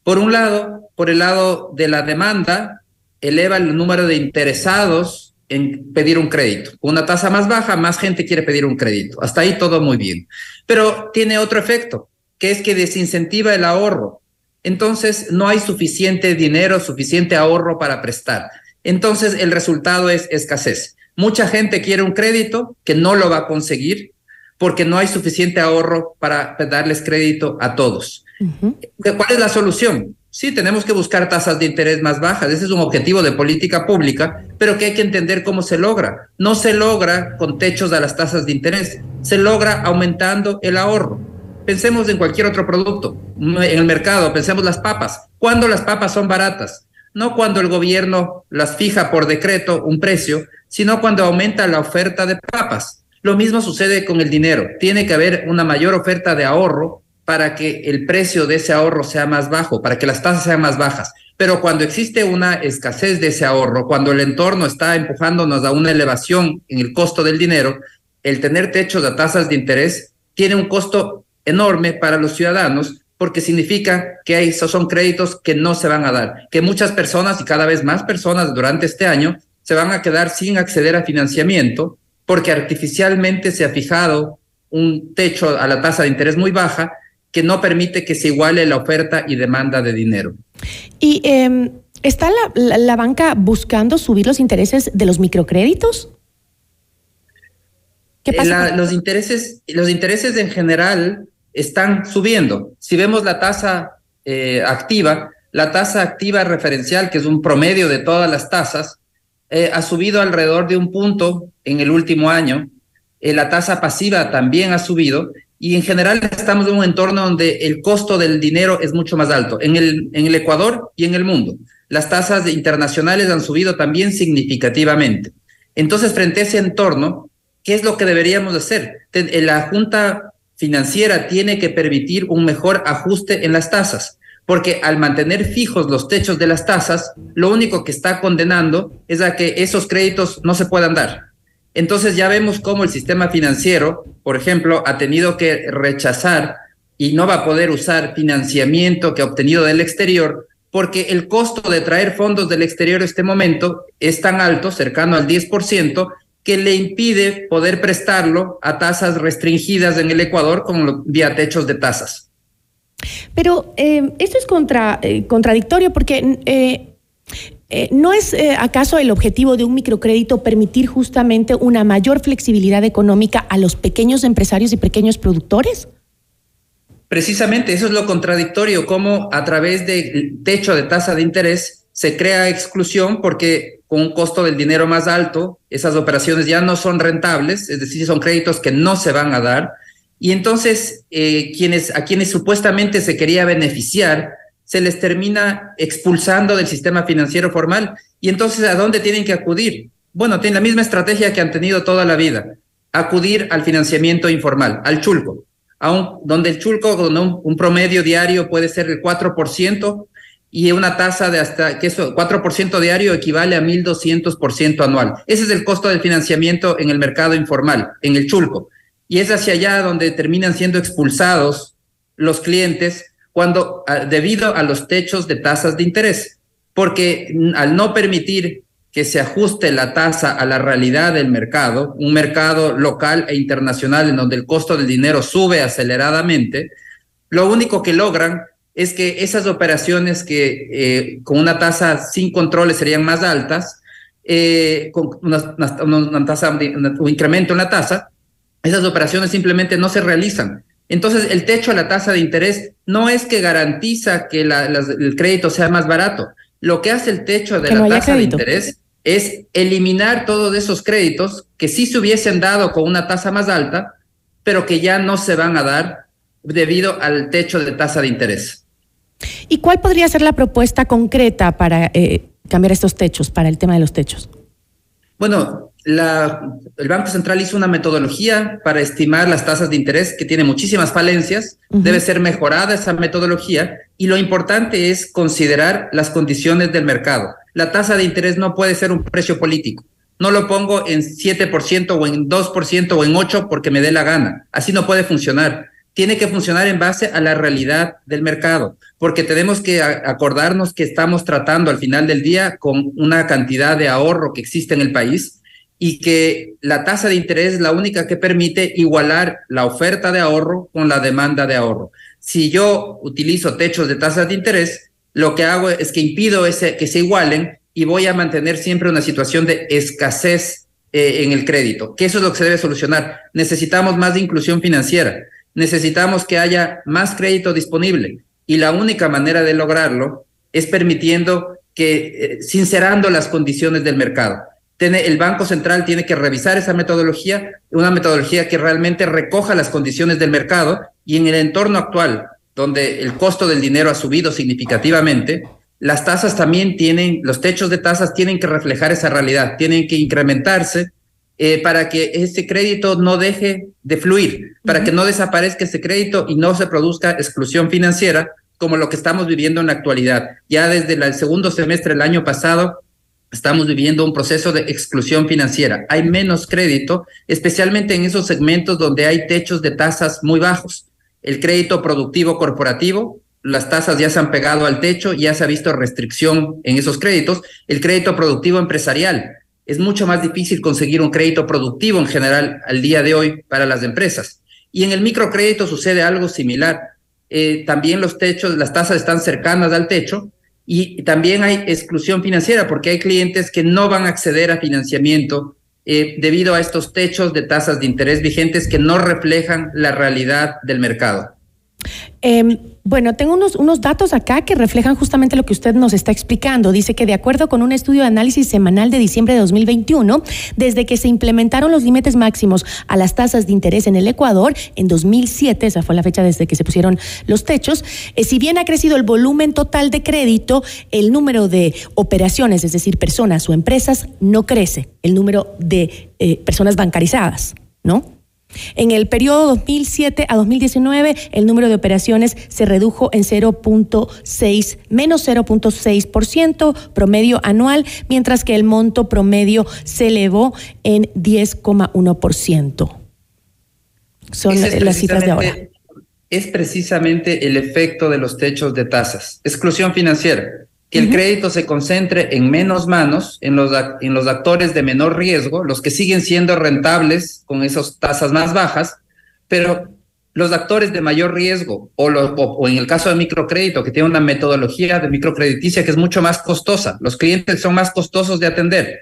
Por un lado, por el lado de la demanda, eleva el número de interesados en pedir un crédito. Una tasa más baja, más gente quiere pedir un crédito. Hasta ahí todo muy bien. Pero tiene otro efecto, que es que desincentiva el ahorro. Entonces, no hay suficiente dinero, suficiente ahorro para prestar. Entonces, el resultado es escasez. Mucha gente quiere un crédito que no lo va a conseguir porque no hay suficiente ahorro para darles crédito a todos. Uh -huh. ¿Cuál es la solución? Sí, tenemos que buscar tasas de interés más bajas. Ese es un objetivo de política pública, pero que hay que entender cómo se logra. No se logra con techos a las tasas de interés, se logra aumentando el ahorro. Pensemos en cualquier otro producto, en el mercado, pensemos las papas. ¿Cuándo las papas son baratas? No cuando el gobierno las fija por decreto un precio, sino cuando aumenta la oferta de papas. Lo mismo sucede con el dinero. Tiene que haber una mayor oferta de ahorro para que el precio de ese ahorro sea más bajo, para que las tasas sean más bajas. Pero cuando existe una escasez de ese ahorro, cuando el entorno está empujándonos a una elevación en el costo del dinero, el tener techos de tasas de interés tiene un costo enorme para los ciudadanos porque significa que esos son créditos que no se van a dar, que muchas personas y cada vez más personas durante este año se van a quedar sin acceder a financiamiento porque artificialmente se ha fijado un techo a la tasa de interés muy baja que no permite que se iguale la oferta y demanda de dinero. ¿Y eh, está la, la, la, banca buscando subir los intereses de los microcréditos? ¿Qué pasa? La, los, intereses, los intereses en general están subiendo. Si vemos la tasa eh, activa, la tasa activa referencial, que es un promedio de todas las tasas, eh, ha subido alrededor de un punto en el último año. Eh, la tasa pasiva también ha subido y en general estamos en un entorno donde el costo del dinero es mucho más alto, en el, en el Ecuador y en el mundo. Las tasas internacionales han subido también significativamente. Entonces, frente a ese entorno, ¿qué es lo que deberíamos hacer? La Junta Financiera tiene que permitir un mejor ajuste en las tasas, porque al mantener fijos los techos de las tasas, lo único que está condenando es a que esos créditos no se puedan dar. Entonces ya vemos cómo el sistema financiero, por ejemplo, ha tenido que rechazar y no va a poder usar financiamiento que ha obtenido del exterior porque el costo de traer fondos del exterior en este momento es tan alto, cercano al 10%, que le impide poder prestarlo a tasas restringidas en el Ecuador como vía techos de tasas. Pero eh, esto es contra, eh, contradictorio porque eh, ¿No es acaso el objetivo de un microcrédito permitir justamente una mayor flexibilidad económica a los pequeños empresarios y pequeños productores? Precisamente, eso es lo contradictorio, cómo a través del techo de tasa de interés se crea exclusión porque con un costo del dinero más alto, esas operaciones ya no son rentables, es decir, son créditos que no se van a dar. Y entonces, eh, quienes, a quienes supuestamente se quería beneficiar, se les termina expulsando del sistema financiero formal. Y entonces, ¿a dónde tienen que acudir? Bueno, tienen la misma estrategia que han tenido toda la vida, acudir al financiamiento informal, al chulco, a donde el chulco, un, un, promedio diario puede ser el 4% y una tasa de hasta, que eso, 4% diario equivale a 1.200% anual. Ese es el costo del financiamiento en el mercado informal, en el chulco. Y es hacia allá donde terminan siendo expulsados los clientes cuando debido a los techos de tasas de interés, porque al no permitir que se ajuste la tasa a la realidad del mercado, un mercado local e internacional en donde el costo del dinero sube aceleradamente, lo único que logran es que esas operaciones que eh, con una tasa sin controles serían más altas, eh, con una, una, tasa, un incremento en la tasa, esas operaciones simplemente no se realizan. Entonces, el techo a la tasa de interés no es que garantiza que el crédito sea más barato. Lo que hace el techo de la tasa de interés es eliminar todos esos créditos que sí se hubiesen dado con una tasa más alta, pero que ya no se van a dar debido al techo de tasa de interés. ¿Y cuál podría ser la propuesta concreta para eh, cambiar estos techos, para el tema de los techos? Bueno, la, el Banco Central hizo una metodología para estimar las tasas de interés que tiene muchísimas falencias. Debe ser mejorada esa metodología y lo importante es considerar las condiciones del mercado. La tasa de interés no puede ser un precio político. No lo pongo en 7% o en 2% o en 8% porque me dé la gana. Así no puede funcionar tiene que funcionar en base a la realidad del mercado, porque tenemos que acordarnos que estamos tratando al final del día con una cantidad de ahorro que existe en el país y que la tasa de interés es la única que permite igualar la oferta de ahorro con la demanda de ahorro. Si yo utilizo techos de tasas de interés, lo que hago es que impido ese, que se igualen y voy a mantener siempre una situación de escasez eh, en el crédito, que eso es lo que se debe solucionar. Necesitamos más de inclusión financiera necesitamos que haya más crédito disponible y la única manera de lograrlo es permitiendo que, eh, sincerando las condiciones del mercado. el Banco Central tiene que revisar esa metodología, una metodología que realmente recoja las condiciones del mercado y en el entorno actual, donde el costo del dinero ha subido significativamente, las tasas también tienen, los techos de tasas tienen que reflejar esa realidad, tienen que incrementarse eh, para que ese crédito no deje de fluir, para que no desaparezca ese crédito y no se produzca exclusión financiera como lo que estamos viviendo en la actualidad. Ya desde el segundo semestre del año pasado estamos viviendo un proceso de exclusión financiera. Hay menos crédito, especialmente en esos segmentos donde hay techos de tasas muy bajos. El crédito productivo corporativo, las tasas ya se han pegado al techo, ya se ha visto restricción en esos créditos. El crédito productivo empresarial, es mucho más difícil conseguir un crédito productivo en general al día de hoy para las empresas. Y en el microcrédito sucede algo similar. Eh, también los techos, las tasas están cercanas al techo y también hay exclusión financiera porque hay clientes que no van a acceder a financiamiento eh, debido a estos techos de tasas de interés vigentes que no reflejan la realidad del mercado. Em, bueno, tengo unos, unos datos acá que reflejan justamente lo que usted nos está explicando. Dice que de acuerdo con un estudio de análisis semanal de diciembre de 2021, desde que se implementaron los límites máximos a las tasas de interés en el Ecuador, en 2007, esa fue la fecha desde que se pusieron los techos, eh, si bien ha crecido el volumen total de crédito, el número de operaciones, es decir, personas o empresas, no crece, el número de eh, personas bancarizadas, ¿no? En el periodo 2007 a 2019, el número de operaciones se redujo en 0.6, menos 0.6% promedio anual, mientras que el monto promedio se elevó en 10,1%. Son las cifras de ahora. Es precisamente el efecto de los techos de tasas. Exclusión financiera que el crédito se concentre en menos manos, en los, en los actores de menor riesgo, los que siguen siendo rentables con esas tasas más bajas, pero los actores de mayor riesgo o, o, en el caso de microcrédito, que tiene una metodología de microcrediticia que es mucho más costosa, los clientes son más costosos de atender,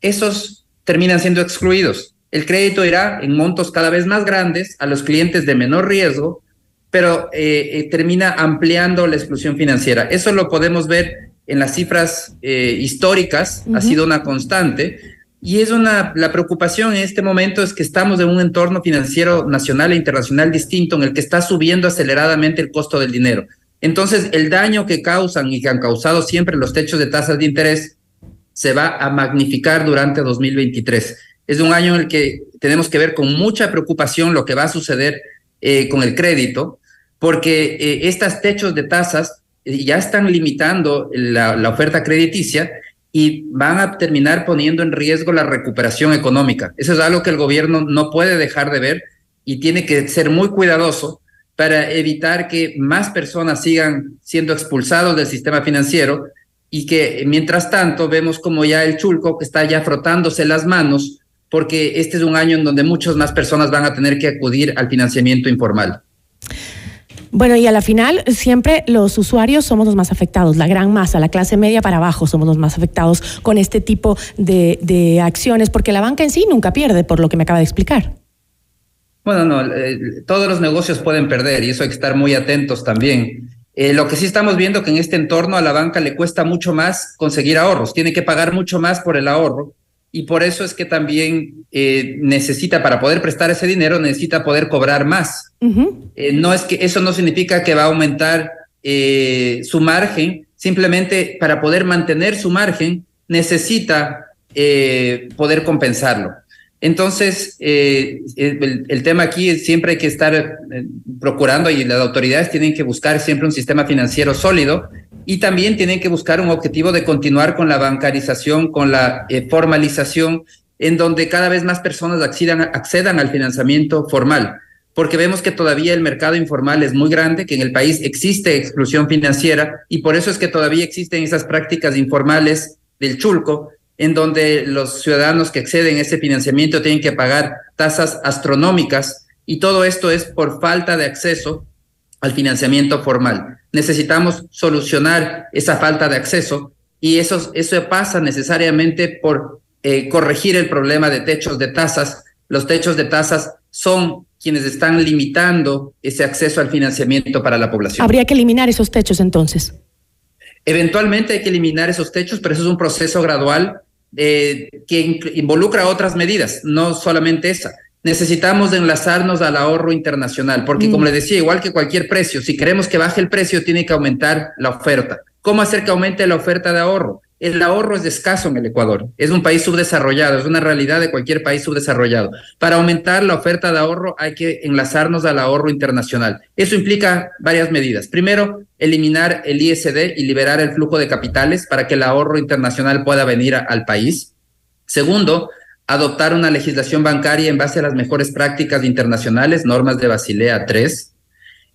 esos terminan siendo excluidos. El crédito irá en montos cada vez más grandes a los clientes de menor riesgo pero eh, eh, termina ampliando la exclusión financiera. Eso lo podemos ver en las cifras eh, históricas, ha sido una constante. Y es una, la preocupación en este momento es que estamos en un entorno financiero nacional e internacional distinto en el que está subiendo aceleradamente el costo del dinero. Entonces, el daño que causan y que han causado siempre los techos de tasas de interés se va a magnificar durante 2023. Es un año en el que tenemos que ver con mucha preocupación lo que va a suceder con el crédito porque eh, estos techos de tasas eh, ya están limitando la, oferta crediticia y van a terminar poniendo en riesgo la recuperación económica. Eso es algo que el gobierno no puede dejar de ver y tiene que ser muy cuidadoso para evitar que más personas sigan siendo expulsados del sistema financiero y que mientras tanto vemos como ya el chulco que está ya frotándose las manos porque este es un año en donde muchas más personas van a tener que acudir al financiamiento informal. Bueno, y a la final siempre los usuarios somos los más afectados, la gran masa, la clase media para abajo somos los más afectados con este tipo de, acciones, porque la banca en sí nunca pierde, por lo que me acaba de explicar. Bueno, no, eh, todos los negocios pueden perder y eso hay que estar muy atentos también. Eh, lo que sí estamos viendo que en este entorno a la banca le cuesta mucho más conseguir ahorros, tiene que pagar mucho más por el ahorro y por eso es que también eh, necesita, para poder prestar ese dinero, necesita poder cobrar más. Eh, no es que eso no significa que va a aumentar eh, su margen, simplemente para poder mantener su margen necesita poder compensarlo. Entonces, el, el, tema aquí es siempre hay que estar procurando y las autoridades tienen que buscar siempre un sistema financiero sólido y también tienen que buscar un objetivo de continuar con la bancarización, con la eh, formalización, en donde cada vez más personas accedan, accedan al financiamiento formal, porque vemos que todavía el mercado informal es muy grande, que en el país existe exclusión financiera y por eso es que todavía existen esas prácticas informales del chulco, en donde los ciudadanos que acceden a ese financiamiento tienen que pagar tasas astronómicas y todo esto es por falta de acceso al financiamiento formal. Necesitamos solucionar esa falta de acceso y eso, eso pasa necesariamente por eh, corregir el problema de techos de tasas. Los techos de tasas son quienes están limitando ese acceso al financiamiento para la población. Habría que eliminar esos techos entonces. Eventualmente hay que eliminar esos techos, pero eso es un proceso gradual eh, que involucra otras medidas, no solamente esa necesitamos enlazarnos al ahorro internacional, porque como mm. le decía, igual que cualquier precio, si queremos que baje el precio, tiene que aumentar la oferta. ¿Cómo hacer que aumente la oferta de ahorro? El ahorro es escaso en el Ecuador, es un país subdesarrollado, es una realidad de cualquier país subdesarrollado. Para aumentar la oferta de ahorro hay que enlazarnos al ahorro internacional. Eso implica varias medidas. Primero, eliminar el ISD y liberar el flujo de capitales para que el ahorro internacional pueda venir al país. Segundo, adoptar una legislación bancaria en base a las mejores prácticas internacionales, normas de Basilea 3.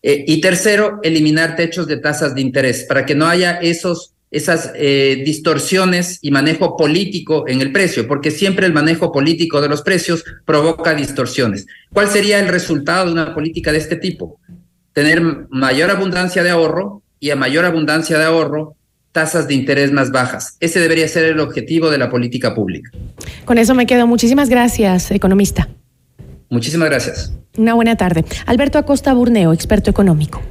Eh, y tercero, eliminar techos de tasas de interés para que no haya esos, esas eh, distorsiones y manejo político en el precio, porque siempre el manejo político de los precios provoca distorsiones. ¿Cuál sería el resultado de una política de este tipo? Tener mayor abundancia de ahorro y a mayor abundancia de ahorro, tasas de interés más bajas. Ese debería ser el objetivo de la política pública. Con eso me quedo. Muchísimas gracias, economista. Muchísimas gracias. Una buena tarde. Alberto Acosta Burneo, experto económico.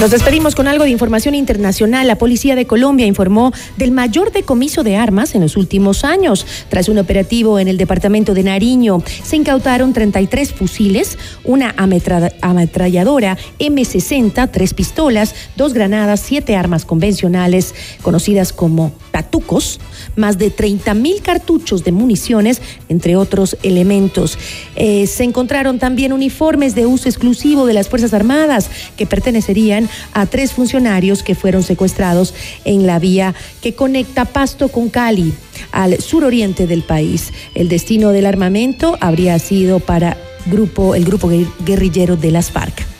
Nos despedimos con algo de información internacional. La Policía de Colombia informó del mayor decomiso de armas en los últimos años. Tras un operativo en el departamento de Nariño, se incautaron 33 fusiles, una ametralladora M60, tres pistolas, dos granadas, siete armas convencionales conocidas como tatucos, más de 30 mil cartuchos de municiones, entre otros elementos. Eh, se encontraron también uniformes de uso exclusivo de las Fuerzas Armadas que pertenecerían a tres funcionarios que fueron secuestrados en la vía que conecta Pasto con Cali, al suroriente del país. El destino del armamento habría sido para grupo, el grupo guerrillero de las FARC.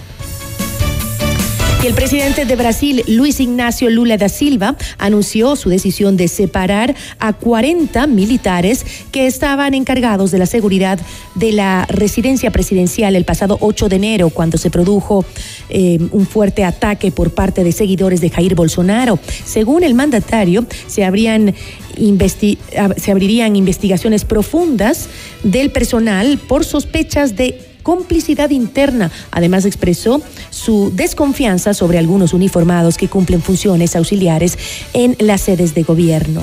Y el presidente de Brasil, Luis Ignacio Lula da Silva, anunció su decisión de separar a 40 militares que estaban encargados de la seguridad de la residencia presidencial el pasado 8 de enero, cuando se produjo eh, un fuerte ataque por parte de seguidores de Jair Bolsonaro. Según el mandatario, se abrirían investigaciones profundas del personal por sospechas de complicidad interna. Además expresó su desconfianza sobre algunos uniformados que cumplen funciones auxiliares en las sedes de gobierno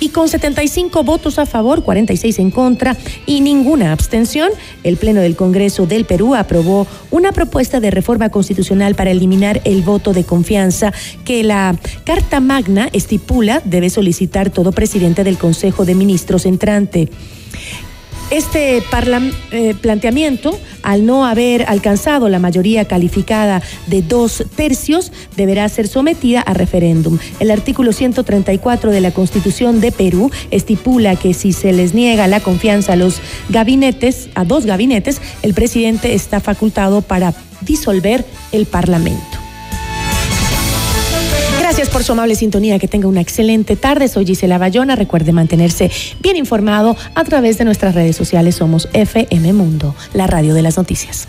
y con 75 votos a favor, 46 en contra y ninguna abstención, el Pleno del Congreso del Perú aprobó una propuesta de reforma constitucional para eliminar el voto de confianza que la Carta Magna estipula debe solicitar todo presidente del Consejo de Ministros entrante. Este eh, planteamiento, al no haber alcanzado la mayoría calificada de dos tercios, deberá ser sometida a referéndum. El artículo 134 de la Constitución de Perú estipula que si se les niega la confianza a los gabinetes, a dos gabinetes, el presidente está facultado para disolver el Parlamento. Por su amable sintonía. Que tenga una excelente tarde. Soy Gisela Bayona. Recuerde mantenerse bien informado a través de nuestras redes sociales. Somos FM Mundo, la radio de las noticias.